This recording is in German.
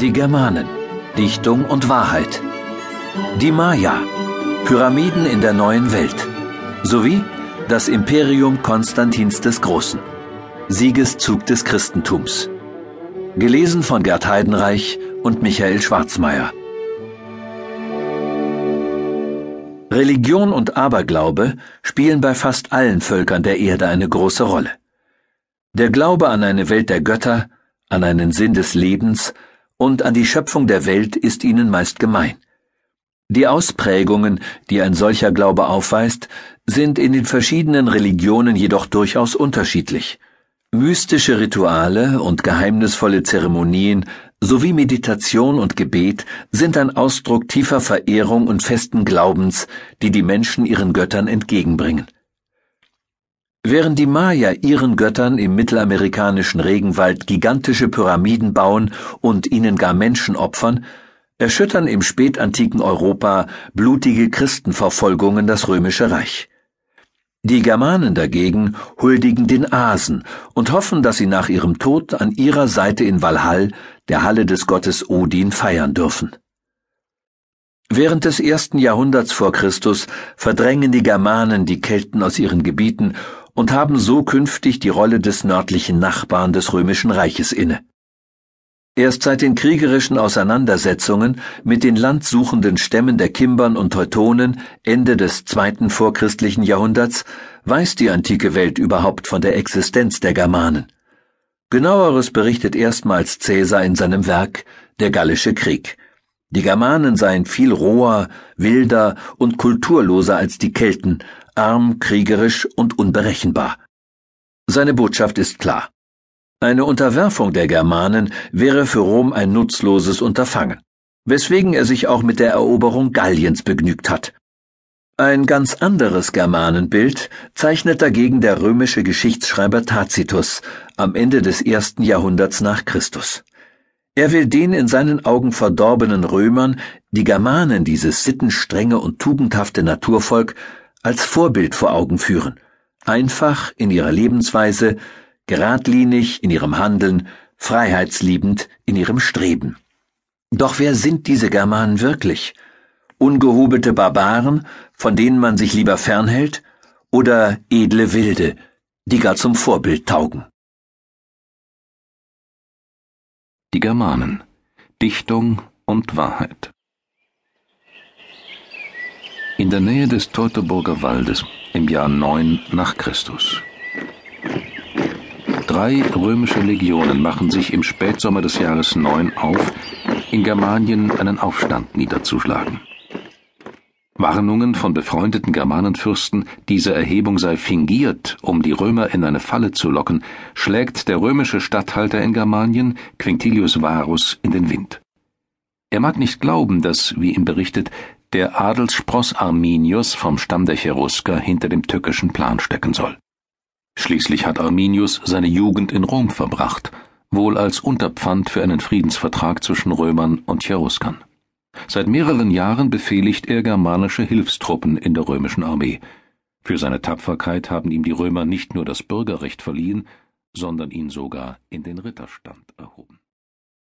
Die Germanen. Dichtung und Wahrheit. Die Maya. Pyramiden in der neuen Welt. Sowie das Imperium Konstantins des Großen. Siegeszug des Christentums. Gelesen von Gerd Heidenreich und Michael Schwarzmeier. Religion und Aberglaube spielen bei fast allen Völkern der Erde eine große Rolle. Der Glaube an eine Welt der Götter, an einen Sinn des Lebens und an die Schöpfung der Welt ist ihnen meist gemein. Die Ausprägungen, die ein solcher Glaube aufweist, sind in den verschiedenen Religionen jedoch durchaus unterschiedlich. Mystische Rituale und geheimnisvolle Zeremonien sowie Meditation und Gebet sind ein Ausdruck tiefer Verehrung und festen Glaubens, die die Menschen ihren Göttern entgegenbringen. Während die Maya ihren Göttern im mittelamerikanischen Regenwald gigantische Pyramiden bauen und ihnen gar Menschen opfern, erschüttern im spätantiken Europa blutige Christenverfolgungen das römische Reich. Die Germanen dagegen huldigen den Asen und hoffen, dass sie nach ihrem Tod an ihrer Seite in Valhall, der Halle des Gottes Odin, feiern dürfen. Während des ersten Jahrhunderts vor Christus verdrängen die Germanen die Kelten aus ihren Gebieten und haben so künftig die Rolle des nördlichen Nachbarn des römischen Reiches inne. Erst seit den kriegerischen Auseinandersetzungen mit den landsuchenden Stämmen der Kimbern und Teutonen Ende des zweiten vorchristlichen Jahrhunderts weiß die antike Welt überhaupt von der Existenz der Germanen. Genaueres berichtet erstmals Caesar in seinem Werk Der Gallische Krieg. Die Germanen seien viel roher, wilder und kulturloser als die Kelten, arm, kriegerisch und unberechenbar. Seine Botschaft ist klar. Eine Unterwerfung der Germanen wäre für Rom ein nutzloses Unterfangen, weswegen er sich auch mit der Eroberung Galliens begnügt hat. Ein ganz anderes Germanenbild zeichnet dagegen der römische Geschichtsschreiber Tacitus am Ende des ersten Jahrhunderts nach Christus. Er will den in seinen Augen verdorbenen Römern, die Germanen, dieses sittenstrenge und tugendhafte Naturvolk, als Vorbild vor Augen führen, einfach in ihrer Lebensweise, geradlinig in ihrem Handeln, freiheitsliebend in ihrem Streben. Doch wer sind diese Germanen wirklich? Ungehobelte Barbaren, von denen man sich lieber fernhält, oder edle Wilde, die gar zum Vorbild taugen? Die Germanen Dichtung und Wahrheit in der Nähe des Teutoburger Waldes im Jahr 9 nach Christus. Drei römische Legionen machen sich im Spätsommer des Jahres 9 auf, in Germanien einen Aufstand niederzuschlagen. Warnungen von befreundeten Germanenfürsten, diese Erhebung sei fingiert, um die Römer in eine Falle zu locken, schlägt der römische Statthalter in Germanien, Quintilius Varus, in den Wind. Er mag nicht glauben, dass, wie ihm berichtet, der Adelsspross Arminius vom Stamm der Cherusker hinter dem tückischen Plan stecken soll. Schließlich hat Arminius seine Jugend in Rom verbracht, wohl als Unterpfand für einen Friedensvertrag zwischen Römern und Cheruskern. Seit mehreren Jahren befehligt er germanische Hilfstruppen in der römischen Armee. Für seine Tapferkeit haben ihm die Römer nicht nur das Bürgerrecht verliehen, sondern ihn sogar in den Ritterstand erhoben.